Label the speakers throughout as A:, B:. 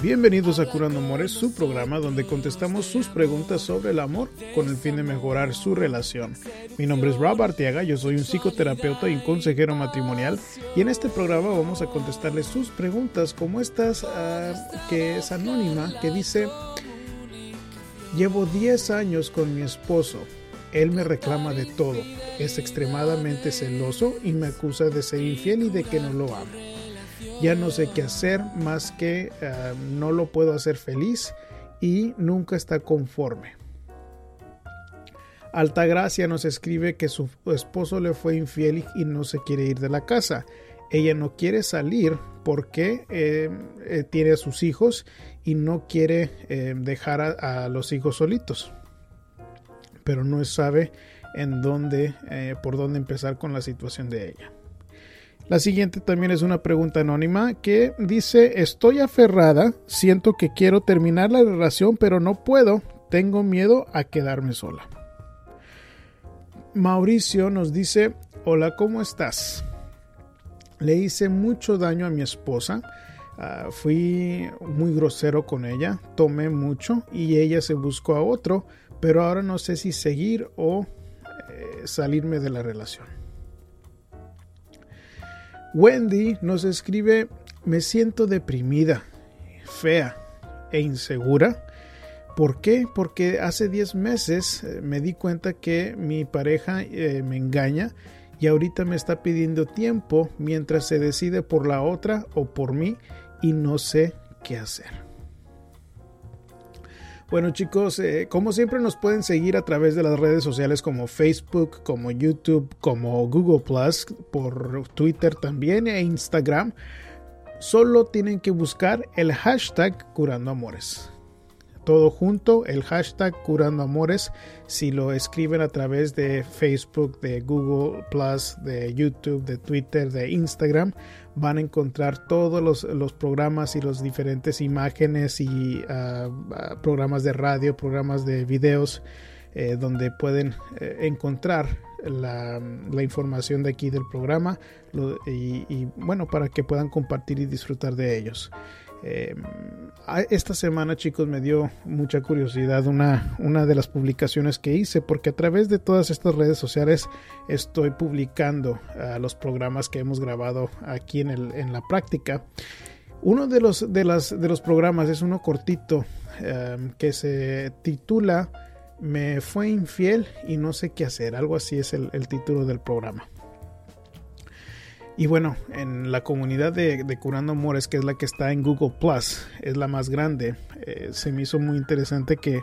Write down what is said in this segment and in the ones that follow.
A: Bienvenidos a Curando Amores, su programa donde contestamos sus preguntas sobre el amor con el fin de mejorar su relación. Mi nombre es Rob Arteaga, yo soy un psicoterapeuta y un consejero matrimonial y en este programa vamos a contestarles sus preguntas como estas ah, que es anónima, que dice, llevo 10 años con mi esposo, él me reclama de todo, es extremadamente celoso y me acusa de ser infiel y de que no lo amo ya no sé qué hacer más que eh, no lo puedo hacer feliz y nunca está conforme. Altagracia nos escribe que su esposo le fue infiel y no se quiere ir de la casa. Ella no quiere salir porque eh, eh, tiene a sus hijos y no quiere dejar a, a, los hijos solitos. Pero no sabe en dónde, por dónde empezar con la situación de ella. La siguiente también es una pregunta anónima que dice, estoy aferrada, siento que quiero terminar la relación, pero no puedo, tengo miedo a quedarme sola. Mauricio nos dice, hola, ¿cómo estás? Le hice mucho daño a mi esposa, uh, fui muy grosero con ella, tomé mucho y ella se buscó a otro, pero ahora no sé si seguir o eh, salirme de la relación. Wendy nos escribe, me siento deprimida, fea e insegura. ¿Por qué? Porque hace 10 meses eh, me di cuenta que mi pareja eh, me engaña y ahorita me está pidiendo tiempo mientras se decide por la otra o por mí y no sé qué hacer. Bueno chicos, eh, como siempre nos pueden seguir a través de las redes sociales como Facebook, como YouTube, como Google Plus, por Twitter también e Instagram. Solo tienen que buscar el hashtag Curando Amores todo junto, el hashtag Curando Amores. Si lo escriben a través de Facebook, de Google Plus, de YouTube, de Twitter, de Instagram, van a encontrar todos los, programas y las diferentes imágenes y ah, ah, programas de radio, programas de videos, eh, donde pueden eh, encontrar la, información de aquí del programa y bueno, para que puedan compartir y disfrutar de ellos. Eh, esta semana chicos me dio mucha curiosidad una, una de las publicaciones que hice porque a través de todas estas redes sociales estoy publicando uh, los programas que hemos grabado aquí en, el, en la práctica. Uno de los, de, las, de los programas es uno cortito um, que se titula Me fue infiel y no sé qué hacer. Algo así es el título del programa. Y bueno, en la comunidad de, Curando Amores, que es la que está en Google Plus, es la más grande, eh, se me hizo muy interesante que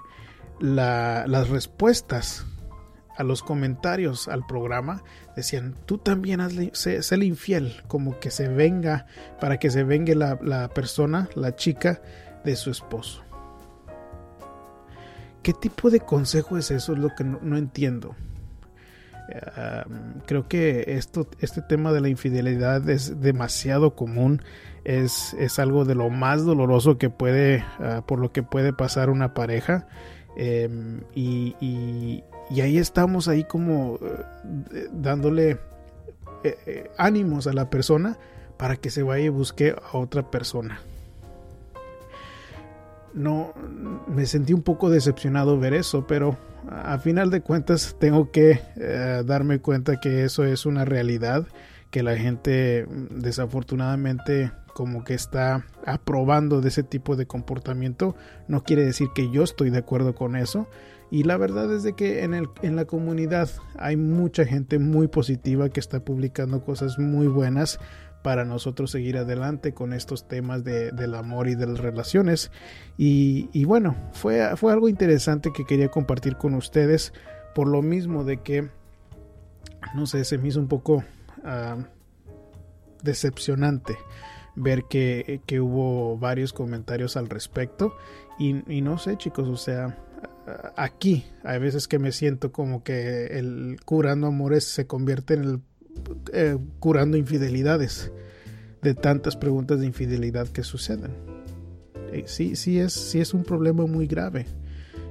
A: las respuestas a los comentarios al programa decían, tú también hazle, sé, infiel, como que se venga, para que se vengue la, persona, la chica de su esposo. ¿Qué tipo de consejo es eso? Es lo que no entiendo creo que esto, este tema de la infidelidad es demasiado común. Es, es algo de lo más doloroso que puede, ah, por lo que puede pasar una pareja. Em, y, y, ahí estamos ahí como eh, dándole eh, eh, ánimos a la persona para que se vaya y busque a otra persona no me sentí un poco decepcionado ver eso, pero a final de cuentas tengo que eh, darme cuenta que eso es una realidad, que la gente mm, desafortunadamente como que está aprobando de ese tipo de comportamiento, no quiere decir que yo estoy de acuerdo con eso. Y la verdad es de que en, el, en la comunidad hay mucha gente muy positiva que está publicando cosas muy buenas para nosotros seguir adelante con estos temas de, del amor y de las relaciones. Y, bueno, fue, fue algo interesante que quería compartir con ustedes por lo mismo de que, no sé, se me hizo un poco uh, decepcionante ver que, que, hubo varios comentarios al respecto. Y, y, no sé, chicos, o sea, aquí. Hay veces que me siento como que el curando amores se convierte en el eh, curando infidelidades de tantas preguntas de infidelidad que suceden. Eh, sí, sí es, sí es un problema muy grave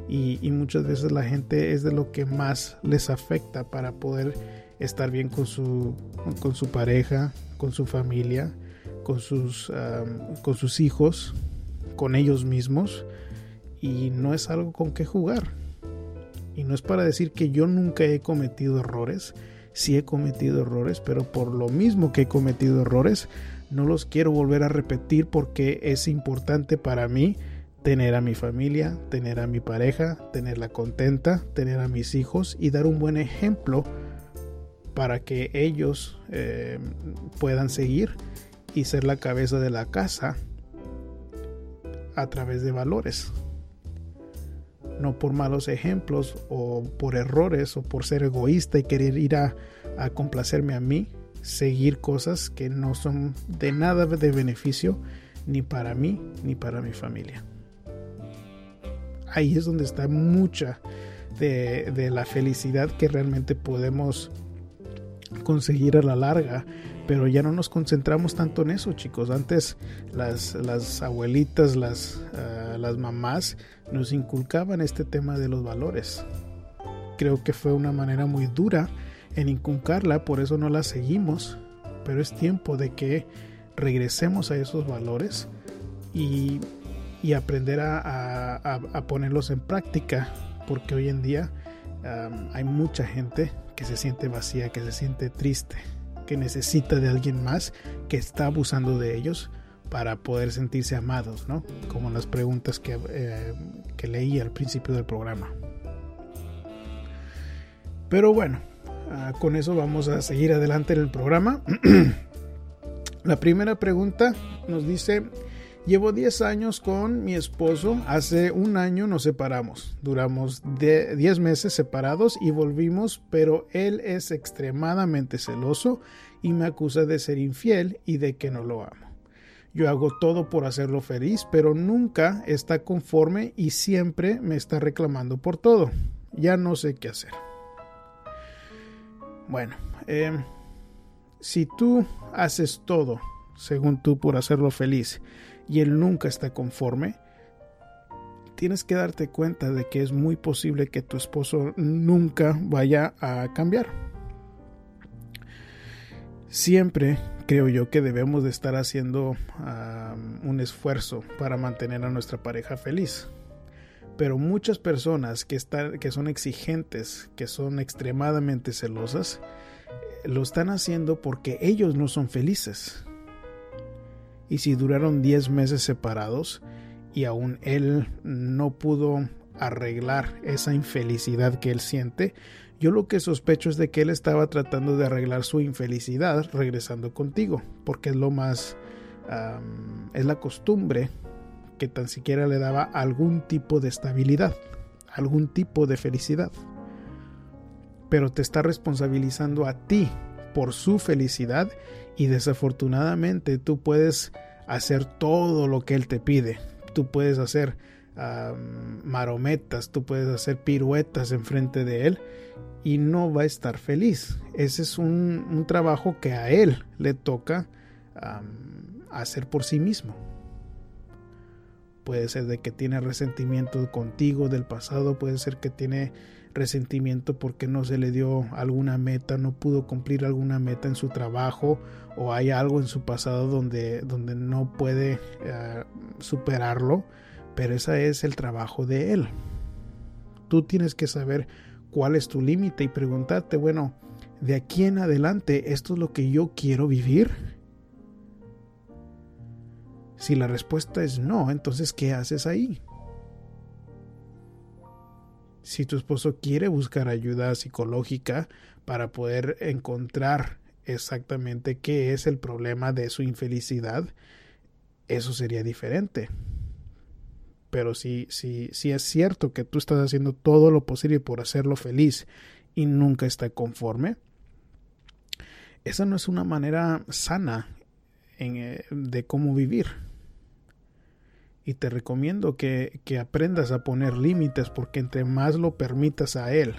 A: y, muchas veces la gente es de lo que más les afecta para poder estar bien con su, con su pareja, con su familia, con sus, con sus hijos, con ellos mismos y no es algo con que jugar. Y no es para decir que yo nunca he cometido errores, sí he cometido errores, pero por lo mismo que he cometido errores, no los quiero volver a repetir porque es importante para mí tener a mi familia, tener a mi pareja, tenerla contenta, tener a mis hijos y dar un buen ejemplo para que ellos eh, puedan seguir y ser la cabeza de la casa a través de valores. No por malos ejemplos o por errores o por ser egoísta y querer ir a, complacerme a mí, seguir cosas que no son de nada de beneficio ni para mí ni para mi familia. Ahí es donde está mucha de, de la felicidad que realmente podemos conseguir a la larga. Pero ya no nos concentramos tanto en eso, chicos. Antes las, las abuelitas, las, uh, las mamás nos inculcaban este tema de los valores. Creo que fue una manera muy dura en inculcarla, por eso no la seguimos. Pero es tiempo de que regresemos a esos valores y, y aprender a, a, a, ponerlos en práctica. Porque hoy en día um, hay mucha gente que se siente vacía, que se siente triste, que necesita de alguien más que está abusando de ellos para poder sentirse amados, ¿no? Como las preguntas que, eh, que leí al principio del programa. Pero bueno, uh, con eso vamos a seguir adelante en el programa. La primera pregunta nos dice, Llevo 10 años con mi esposo. Hace un año nos separamos. Duramos 10 meses separados y volvimos, pero él es extremadamente celoso y me acusa de ser infiel y de que no lo amo. Yo hago todo por hacerlo feliz, pero nunca está conforme y siempre me está reclamando por todo. Ya no sé qué hacer. Bueno, eh, si tú haces todo, según tú, por hacerlo feliz, y él nunca está conforme, tienes que darte cuenta de que es muy posible que tu esposo nunca vaya a cambiar. Siempre creo yo que debemos de estar haciendo un esfuerzo para mantener a nuestra pareja feliz. Pero muchas personas que, están, que son exigentes, que son extremadamente celosas, lo están haciendo porque ellos no son felices y si duraron 10 meses separados y aún él no pudo arreglar esa infelicidad que él siente, yo lo que sospecho es de que él estaba tratando de arreglar su infelicidad regresando contigo, porque es lo más, es la costumbre que tan siquiera le daba algún tipo de estabilidad, algún tipo de felicidad. Pero te está responsabilizando a ti por su felicidad y desafortunadamente tú puedes hacer todo lo que él te pide. Tú puedes hacer marometas, tú puedes hacer piruetas enfrente de él y no va a estar feliz. Ese es un, un trabajo que a él le toca hacer por sí mismo. Puede ser de que tiene resentimiento contigo del pasado, puede ser que tiene resentimiento porque no se le dio alguna meta, no pudo cumplir alguna meta en su trabajo o hay algo en su pasado donde, donde no puede uh, superarlo, pero ese es el trabajo de él. Tú tienes que saber cuál es tu límite y preguntarte, bueno, de aquí en adelante, ¿esto es lo que yo quiero vivir? Si la respuesta es no, entonces ¿qué haces ahí? Si tu esposo quiere buscar ayuda psicológica para poder encontrar exactamente qué es el problema de su infelicidad, eso sería diferente. Pero si, si, si es cierto que tú estás haciendo todo lo posible por hacerlo feliz y nunca está conforme, esa no es una manera sana en, eh, de cómo vivir. Y te recomiendo que, que aprendas a poner límites porque entre más lo permitas a él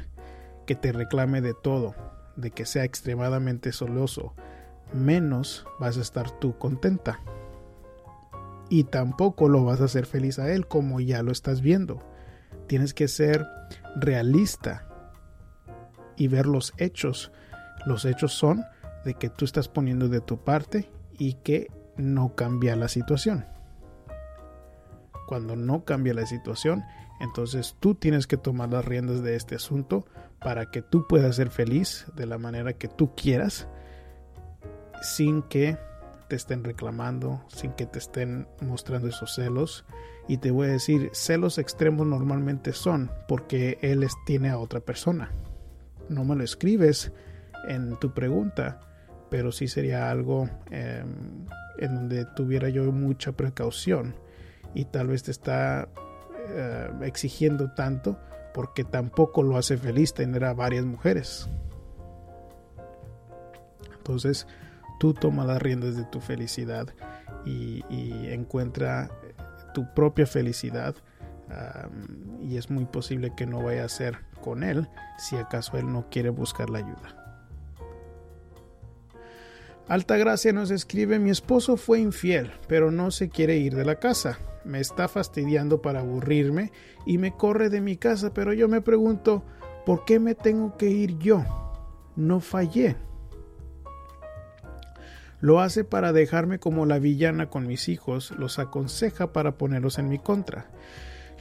A: que te reclame de todo, de que sea extremadamente soloso, menos vas a estar tú contenta. Y tampoco lo vas a hacer feliz a él como ya lo estás viendo. Tienes que ser realista y ver los hechos. Los hechos son de que tú estás poniendo de tu parte y que no cambia la situación. Cuando no cambia la situación, entonces tú tienes que tomar las riendas de este asunto para que tú puedas ser feliz de la manera que tú quieras sin que te estén reclamando, sin que te estén mostrando esos celos. Y te voy a decir, celos extremos normalmente son porque él tiene a otra persona. No me lo escribes en tu pregunta, pero sí sería algo em, en donde tuviera yo mucha precaución y tal vez te está eh, exigiendo tanto porque tampoco lo hace feliz tener a varias mujeres. Entonces, tú toma las riendas de tu felicidad y, encuentra tu propia felicidad. y es muy posible que no vaya a ser con él si acaso él no quiere buscar la ayuda. Altagracia nos escribe, mi esposo fue infiel, pero no se quiere ir de la casa. Me está fastidiando para aburrirme y me corre de mi casa, pero yo me pregunto, ¿por qué me tengo que ir yo? No fallé. Lo hace para dejarme como la villana con mis hijos, los aconseja para ponerlos en mi contra.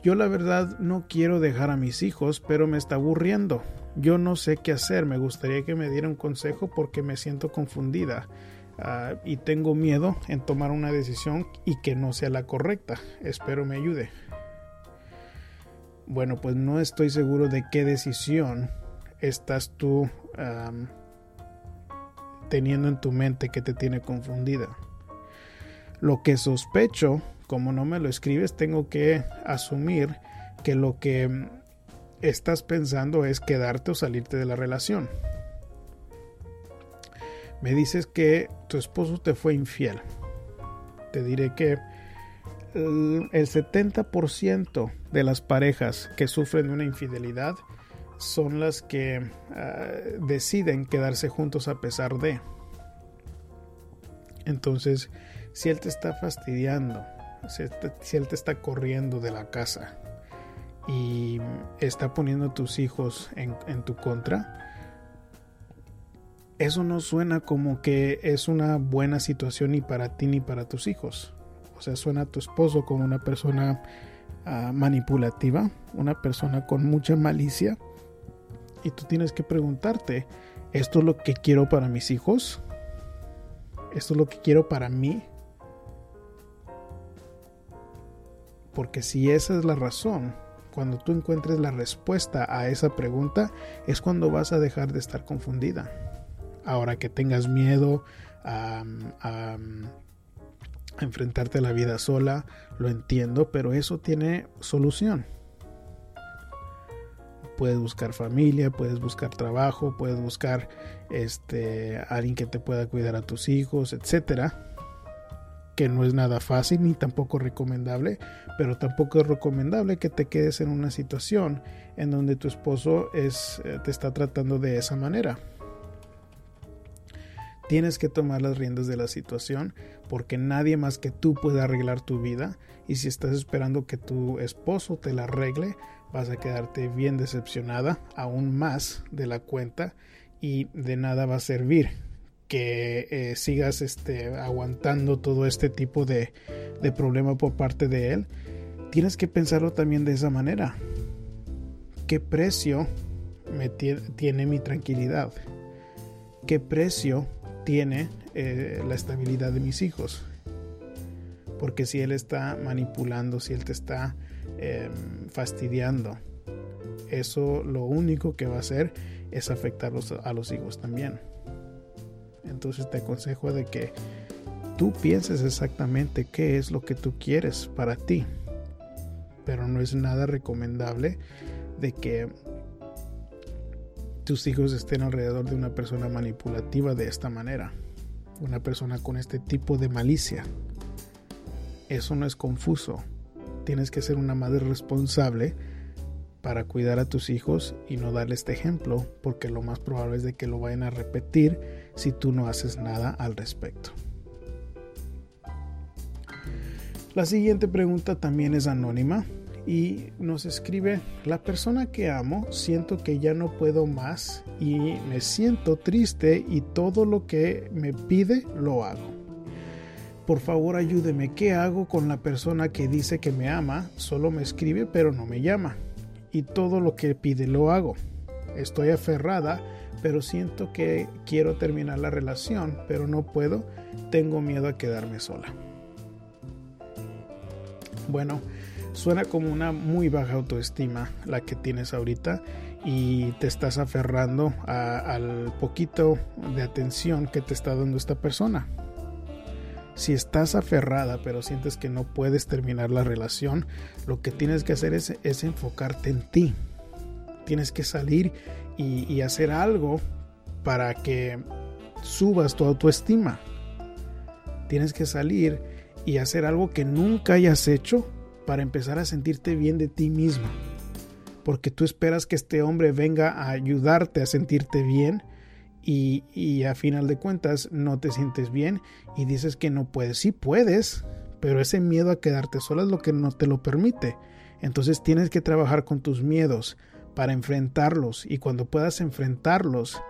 A: Yo la verdad no quiero dejar a mis hijos, pero me está aburriendo. Yo no sé qué hacer, me gustaría que me diera un consejo porque me siento confundida ah, y tengo miedo en tomar una decisión y que no sea la correcta. Espero me ayude. Bueno, pues no estoy seguro de qué decisión estás tú teniendo en tu mente que te tiene confundida. Lo que sospecho, como no me lo escribes, tengo que asumir que lo que estás pensando es quedarte o salirte de la relación. Me dices que tu esposo te fue infiel. Te diré que el 70% de las parejas que sufren una infidelidad son las que ah, deciden quedarse juntos a pesar de. Entonces, si él te está fastidiando, si, él te está corriendo de la casa y está poniendo a tus hijos en tu contra, eso no suena como que es una buena situación ni para ti ni para tus hijos. O sea, suena a tu esposo como una persona ah, manipulativa, una persona con mucha malicia y tú tienes que preguntarte, ¿esto es lo que quiero para mis hijos? ¿Esto es lo que quiero para mí? Porque si esa es la razón, cuando tú encuentres la respuesta a esa pregunta, es cuando vas a dejar de estar confundida. Ahora que tengas miedo a, enfrentarte a la vida sola, lo entiendo, pero eso tiene solución puedes buscar familia, puedes buscar trabajo, puedes buscar este alguien que te pueda cuidar a tus hijos, etcétera. Que no es nada fácil ni tampoco recomendable, pero tampoco es recomendable que te quedes en una situación en donde tu esposo es, eh, te está tratando de esa manera. Tienes que tomar las riendas de la situación porque nadie más que tú puede arreglar tu vida y si estás esperando que tu esposo te la arregle, vas a quedarte bien decepcionada aún más de la cuenta y de nada va a servir que eh, sigas este, aguantando todo este tipo de, de problema por parte de él. Tienes que pensarlo también de esa manera. ¿Qué precio me tiene mi tranquilidad? ¿Qué precio tiene eh, la estabilidad de mis hijos? Porque si él está manipulando, si él te está Em, fastidiando, eso lo único que va a hacer es afectar a los hijos también. Entonces te aconsejo de que tú pienses exactamente qué es lo que tú quieres para ti. Pero no es nada recomendable de que tus hijos estén alrededor de una persona manipulativa de esta manera. Una persona con este tipo de malicia. Eso no es confuso tienes que ser una madre responsable para cuidar a tus hijos y no darle este ejemplo, porque lo más probable es de que lo vayan a repetir si tú no haces nada al respecto. La siguiente pregunta también es anónima y nos escribe, la persona que amo siento que ya no puedo más y me siento triste y todo lo que me pide lo hago. Por favor ayúdeme, ¿qué hago con la persona que dice que me ama? Solo me escribe pero no me llama y todo lo que pide lo hago. Estoy aferrada, pero siento que quiero terminar la relación, pero no puedo. Tengo miedo a quedarme sola. Bueno, suena como una muy baja autoestima la que tienes ahorita y te estás aferrando al poquito de atención que te está dando esta persona. Si estás aferrada pero sientes que no puedes terminar la relación, lo que tienes que hacer es, enfocarte en ti. Tienes que salir y, y hacer algo para que subas tu autoestima. Tienes que salir y hacer algo que nunca hayas hecho para empezar a sentirte bien de ti misma. Porque tú esperas que este hombre venga a ayudarte a sentirte bien y, a final de cuentas no te sientes bien y dices que no puedes. Sí puedes, pero ese miedo a quedarte sola es lo que no te lo permite. Entonces tienes que trabajar con tus miedos para enfrentarlos y cuando puedas enfrentarlos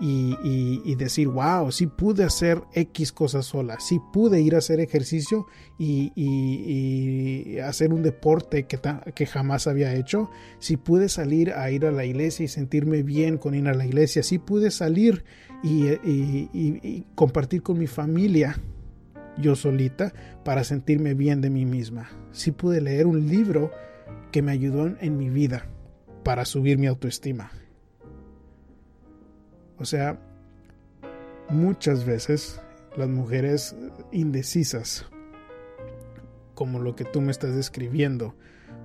A: y, decir, wow, sí pude hacer X cosas sola, sí pude ir a hacer ejercicio y, hacer un deporte que, que jamás había hecho, sí pude salir a ir a la iglesia y sentirme bien con ir a la iglesia, sí pude salir y compartir con mi familia yo solita para sentirme bien de mí misma, sí pude leer un libro que me ayudó en mi vida para subir mi autoestima o sea, muchas veces las mujeres indecisas, como lo que tú me estás describiendo,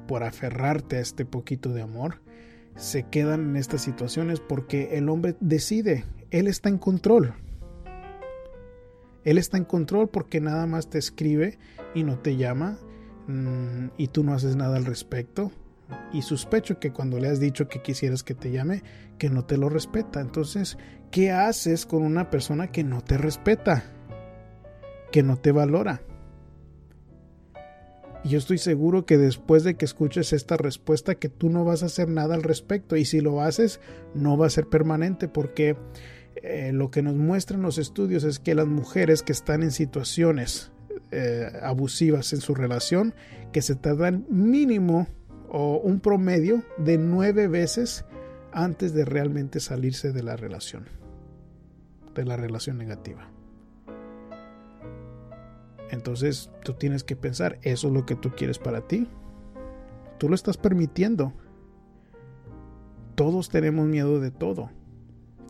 A: por aferrarte a este poquito de amor, se quedan en estas situaciones porque el hombre decide, él está en control. Él está en control porque nada más te escribe y no te llama mm, y tú no haces nada al respecto y sospecho que cuando le has dicho que quisieras que te llame, que no te lo respeta. Entonces, ¿qué haces con una persona que no te respeta? Que no te valora. Y yo estoy seguro que después de que escuches esta respuesta que tú no vas a hacer nada al respecto y si lo haces no va a ser permanente porque eh, lo que nos muestran los estudios es que las mujeres que están en situaciones eh, abusivas en su relación que se tardan mínimo o un promedio de nueve veces antes de realmente salirse de la relación, de la relación negativa. Entonces tú tienes que pensar, ¿eso es lo que tú quieres para ti? Tú lo estás permitiendo. Todos tenemos miedo de todo.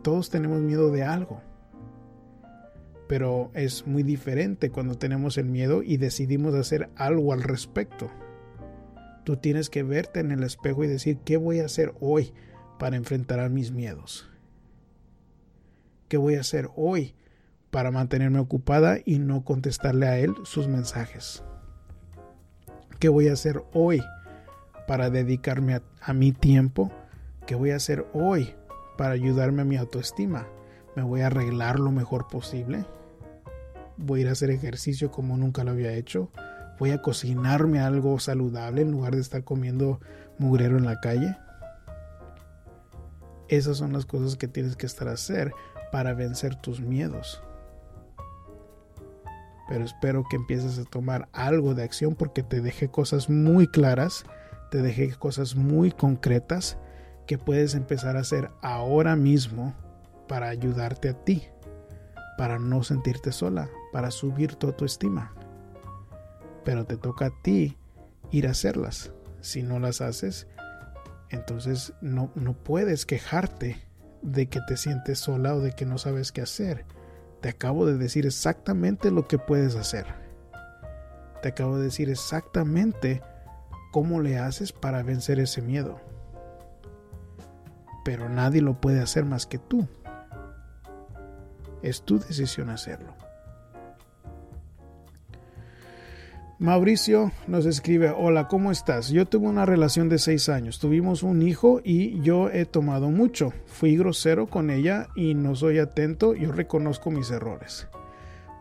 A: Todos tenemos miedo de algo. Pero es muy diferente cuando tenemos el miedo y decidimos hacer algo al respecto. Tú tienes que verte en el espejo y decir, ¿qué voy a hacer hoy para enfrentar a mis miedos? ¿Qué voy a hacer hoy para mantenerme ocupada y no contestarle a él sus mensajes? ¿Qué voy a hacer hoy para dedicarme a, mi tiempo? ¿Qué voy a hacer hoy para ayudarme a mi autoestima? ¿Me voy a arreglar lo mejor posible? ¿Voy a ir a hacer ejercicio como nunca lo había hecho? Voy a cocinarme algo saludable en lugar de estar comiendo mugrero en la calle. Esas son las cosas que tienes que estar a hacer para vencer tus miedos. Pero espero que empieces a tomar algo de acción porque te dejé cosas muy claras, te dejé cosas muy concretas que puedes empezar a hacer ahora mismo para ayudarte a ti, para no sentirte sola, para subir tu autoestima pero te toca a ti ir a hacerlas. Si no las haces, entonces no, no puedes quejarte de que te sientes sola o de que no sabes qué hacer. Te acabo de decir exactamente lo que puedes hacer. Te acabo de decir exactamente cómo le haces para vencer ese miedo. Pero nadie lo puede hacer más que tú. Es tu decisión hacerlo. Mauricio nos escribe, hola, ¿cómo estás? Yo tuve una relación de seis años, tuvimos un hijo y yo he tomado mucho. Fui grosero con ella y no soy atento, yo reconozco mis errores.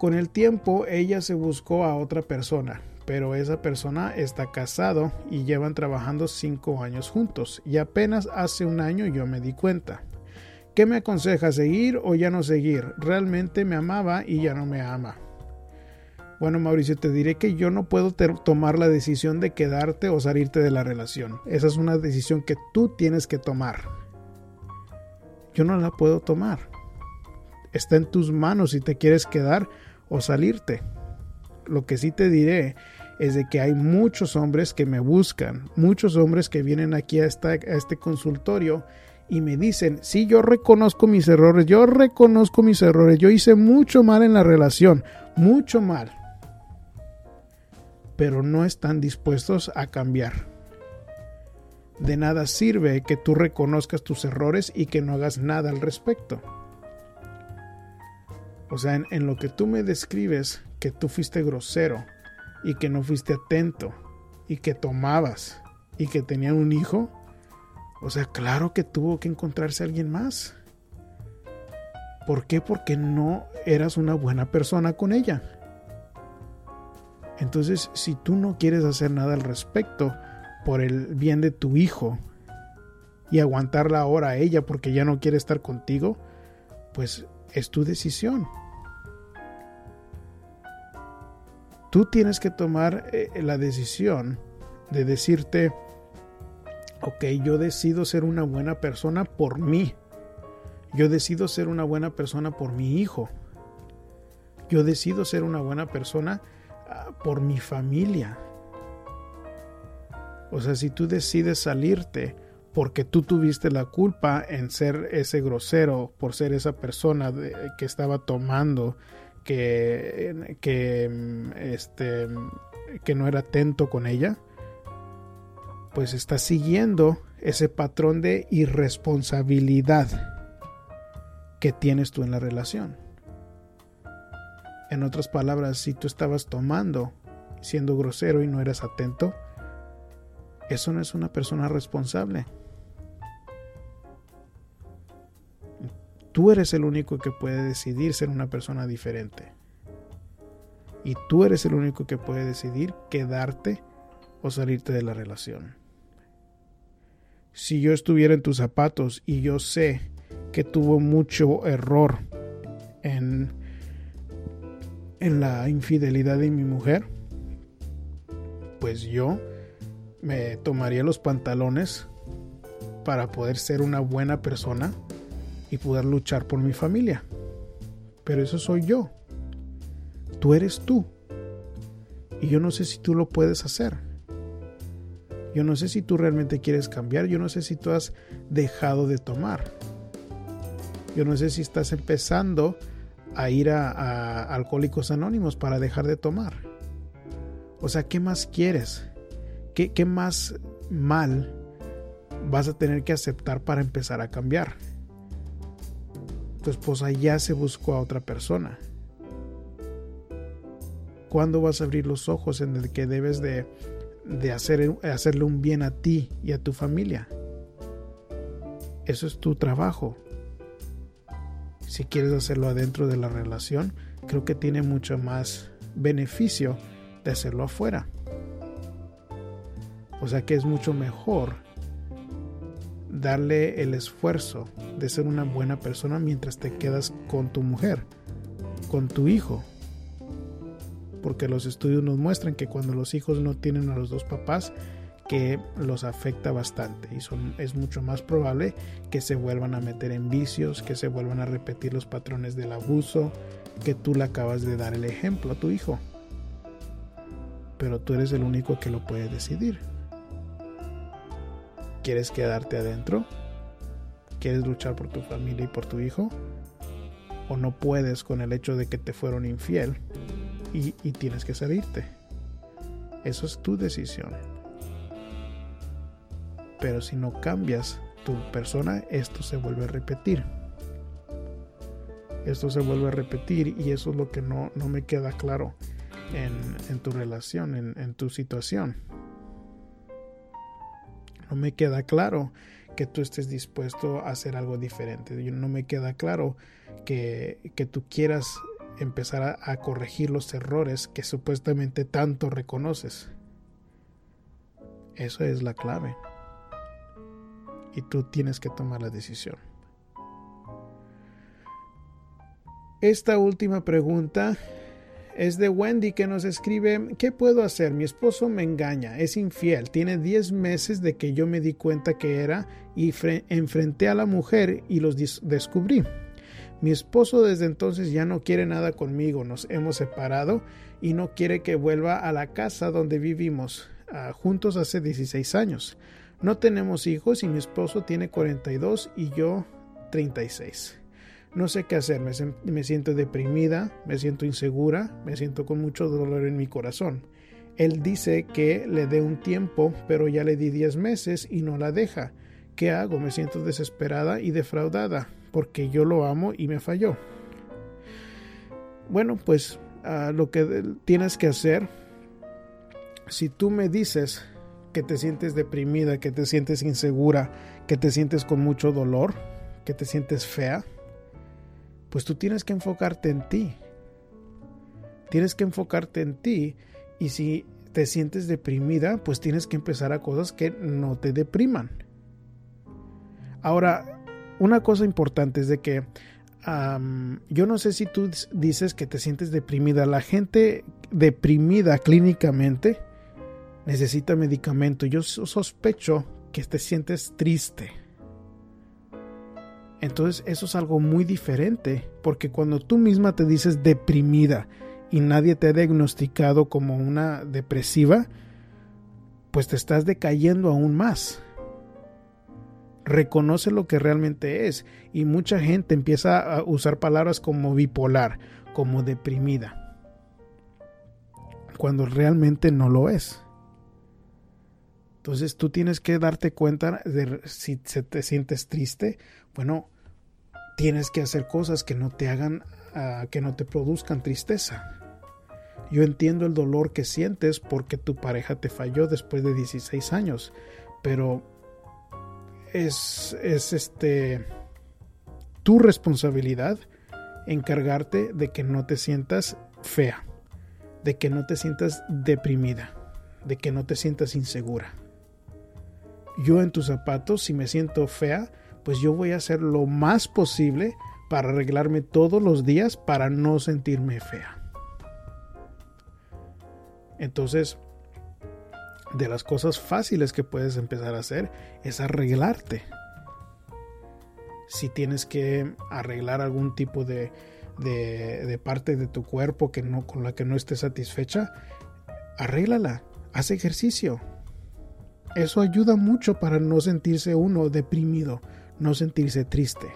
A: Con el tiempo ella se buscó a otra persona, pero esa persona está casado y llevan trabajando cinco años juntos y apenas hace un año yo me di cuenta. ¿Qué me aconseja seguir o ya no seguir? Realmente me amaba y ya no me ama. Bueno, Mauricio, te diré que yo no puedo tomar la decisión de quedarte o salirte de la relación. Esa es una decisión que tú tienes que tomar. Yo no la puedo tomar. Está en tus manos si te quieres quedar o salirte. Lo que sí te diré es de que hay muchos hombres que me buscan, muchos hombres que vienen aquí a, a este consultorio y me dicen, sí, yo reconozco mis errores, yo reconozco mis errores, yo hice mucho mal en la relación, mucho mal pero no están dispuestos a cambiar. De nada sirve que tú reconozcas tus errores y que no hagas nada al respecto. O sea, en, lo que tú me describes que tú fuiste grosero y que no fuiste atento y que tomabas y que tenían un hijo, o sea, claro que tuvo que encontrarse alguien más. ¿Por qué? Porque no eras una buena persona con ella. Entonces, si tú no quieres hacer nada al respecto por el bien de tu hijo y aguantarla ahora a ella porque ya no quiere estar contigo, pues es tu decisión. Tú tienes que tomar eh, la decisión de decirte, ok, yo decido ser una buena persona por mí. Yo decido ser una buena persona por mi hijo. Yo decido ser una buena persona por mi familia. O sea, si tú decides salirte porque tú tuviste la culpa en ser ese grosero, por ser esa persona que estaba tomando, que, que, este, que no era atento con ella, pues estás siguiendo ese patrón de irresponsabilidad que tienes tú en la relación. En otras palabras, si tú estabas tomando, siendo grosero y no eras atento, eso no es una persona responsable. Tú eres el único que puede decidir ser una persona diferente. Y tú eres el único que puede decidir quedarte o salirte de la relación. Si yo estuviera en tus zapatos y yo sé que tuvo mucho error en en la infidelidad de mi mujer, pues yo me tomaría los pantalones para poder ser una buena persona y poder luchar por mi familia. Pero eso soy yo. Tú eres tú. Y yo no sé si tú lo puedes hacer. Yo no sé si tú realmente quieres cambiar. Yo no sé si tú has dejado de tomar. Yo no sé si estás empezando a ir a, Alcohólicos Anónimos para dejar de tomar. O sea, ¿qué más quieres? ¿Qué, ¿Qué más mal vas a tener que aceptar para empezar a cambiar? Tu esposa ya se buscó a otra persona. ¿Cuándo vas a abrir los ojos en el que debes de, de hacer, hacerle un bien a ti y a tu familia? Eso es tu trabajo si quieres hacerlo adentro de la relación, creo que tiene mucho más beneficio de hacerlo afuera. O sea que es mucho mejor darle el esfuerzo de ser una buena persona mientras te quedas con tu mujer, con tu hijo. Porque los estudios nos muestran que cuando los hijos no tienen a los dos papás, que los afecta bastante y son, es mucho más probable que se vuelvan a meter en vicios, que se vuelvan a repetir los patrones del abuso, que tú le acabas de dar el ejemplo a tu hijo. Pero tú eres el único que lo puede decidir. ¿Quieres quedarte adentro? ¿Quieres luchar por tu familia y por tu hijo? ¿O no puedes con el hecho de que te fueron infiel y, y tienes que salirte? Eso es tu decisión. Pero si no cambias tu persona, esto se vuelve a repetir. Esto se vuelve a repetir y eso es lo que no, no me queda claro. en, tu relación, en, en tu situación. No me queda claro que tú estés dispuesto a hacer algo diferente. No me queda claro que, que tú quieras empezar a, corregir los errores que supuestamente tanto reconoces. Eso es la clave. Y tú tienes que tomar la decisión. Esta última pregunta es de Wendy que nos escribe, ¿qué puedo hacer? Mi esposo me engaña, es infiel, tiene 10 meses de que yo me di cuenta que era y enfrenté a la mujer y los descubrí. Mi esposo desde entonces ya no quiere nada conmigo, nos hemos separado y no quiere que vuelva a la casa donde vivimos ah, juntos hace 16 años. No tenemos hijos y mi esposo tiene 42 y yo 36. No sé qué hacer, me, siento deprimida, me siento insegura, me siento con mucho dolor en mi corazón. Él dice que le dé un tiempo, pero ya le di 10 meses y no la deja. ¿Qué hago? Me siento desesperada y defraudada porque yo lo amo y me falló. Bueno, pues ah, lo que tienes que hacer, si tú me dices que te sientes deprimida, que te sientes insegura, que te sientes con mucho dolor, que te sientes fea, pues tú tienes que enfocarte en ti. Tienes que enfocarte en ti y si te sientes deprimida, pues tienes que empezar a cosas que no te depriman. Ahora, una cosa importante es de que yo no sé si tú dices que te sientes deprimida. La gente deprimida clínicamente necesita medicamento. Yo sospecho que te sientes triste. Entonces eso es algo muy diferente, porque cuando tú misma te dices deprimida y nadie te ha diagnosticado como una depresiva, pues te estás decayendo aún más reconoce lo que realmente es y mucha gente empieza a usar palabras como bipolar, como deprimida, cuando realmente no lo es. Entonces tú tienes que darte cuenta de si te sientes triste, bueno, tienes que hacer cosas que no te hagan, ah, que no te produzcan tristeza. Yo entiendo el dolor que sientes porque tu pareja te falló después de 16 años, pero es, es este tu responsabilidad encargarte de que no te sientas fea, de que no te sientas deprimida, de que no te sientas insegura. Yo en tus zapatos, si me siento fea, pues yo voy a hacer lo más posible para arreglarme todos los días para no sentirme fea. Entonces, de las cosas fáciles que puedes empezar a hacer es arreglarte. Si tienes que arreglar algún tipo de, de, parte de tu cuerpo que no, con la que no estés satisfecha, arréglala, haz ejercicio. Eso ayuda mucho para no sentirse uno deprimido, no sentirse triste.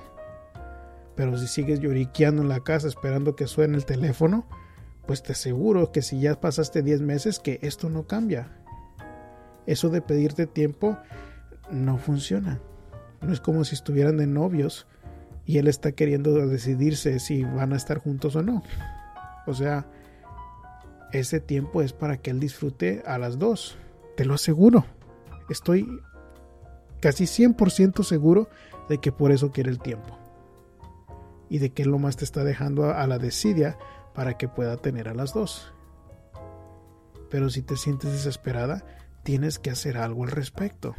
A: Pero si sigues lloriqueando en la casa esperando que suene el teléfono, pues te aseguro que si ya pasaste 10 meses que esto no cambia eso de pedirte tiempo no funciona. No es como si estuvieran de novios y él está queriendo decidirse si van a estar juntos o no. O sea, ese tiempo es para que él disfrute a las dos. Te lo aseguro. Estoy casi 100% seguro de que por eso quiere el tiempo. Y de que lo más te está dejando a, la desidia para que pueda tener a las dos. Pero si te sientes desesperada, tienes que hacer algo al respecto.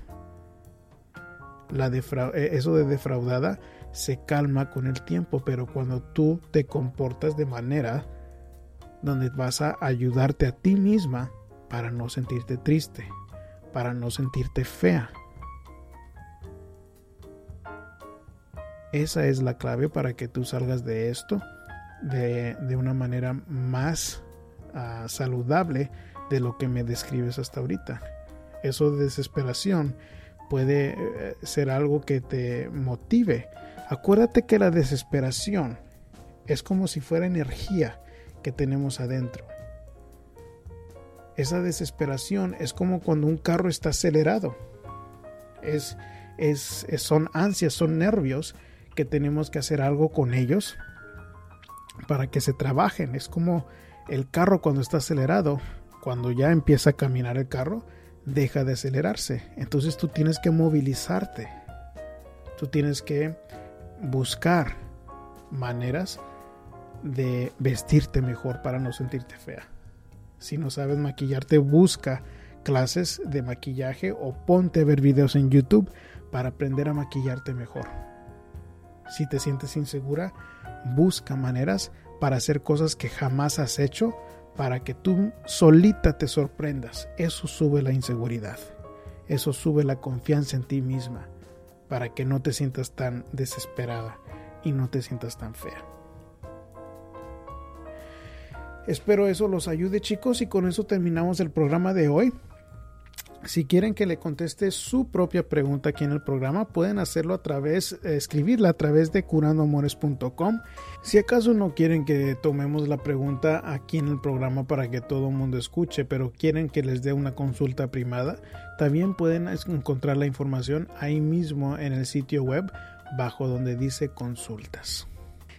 A: La eh, eso de defraudada se calma con el tiempo, pero cuando tú te comportas de manera donde vas a ayudarte a ti misma para no sentirte triste, para no sentirte fea. Esa es la clave para que tú salgas de esto de, una manera más ah, saludable de lo que me describes hasta ahorita eso de desesperación puede eh, ser algo que te motive. Acuérdate que la desesperación es como si fuera energía que tenemos adentro. Esa desesperación es como cuando un carro está acelerado. Es, es, son ansias, son nervios que tenemos que hacer algo con ellos para que se trabajen. Es como, El carro cuando está acelerado, cuando ya empieza a caminar el carro, deja de acelerarse. Entonces tú tienes que movilizarte. Tú tienes que buscar maneras de vestirte mejor para no sentirte fea. Si no sabes maquillarte, busca clases de maquillaje o ponte a ver videos en YouTube para aprender a maquillarte mejor. Si te sientes insegura, busca maneras para hacer cosas que jamás has hecho para que tú solita te sorprendas. Eso sube la inseguridad. Eso sube la confianza en ti misma para que no te sientas tan desesperada y no te sientas tan fea. Espero eso los ayude chicos y con eso terminamos el programa de hoy. Si quieren que le conteste su propia pregunta aquí en el programa, pueden hacerlo a través, escribirla a través de curandoamores.com. Si acaso no quieren que tomemos la pregunta aquí en el programa para que todo el mundo escuche, pero quieren que les dé una consulta primada, también pueden encontrar la información ahí mismo en el sitio web bajo donde dice consultas.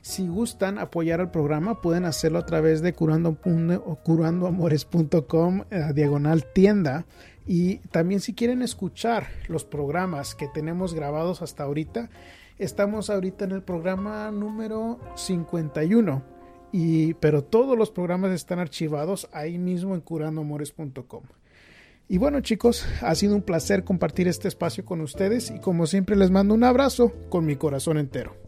A: Si gustan apoyar al programa, pueden hacerlo a través de curando, curandoamores.com, eh, diagonal tienda. Y también si quieren escuchar los programas que tenemos grabados hasta ahorita, estamos ahorita en el programa número 51. Y, pero todos los programas están archivados ahí mismo en curandoamores.com. Y bueno chicos, ha sido un placer compartir este espacio con ustedes y como siempre les mando un abrazo con mi corazón entero.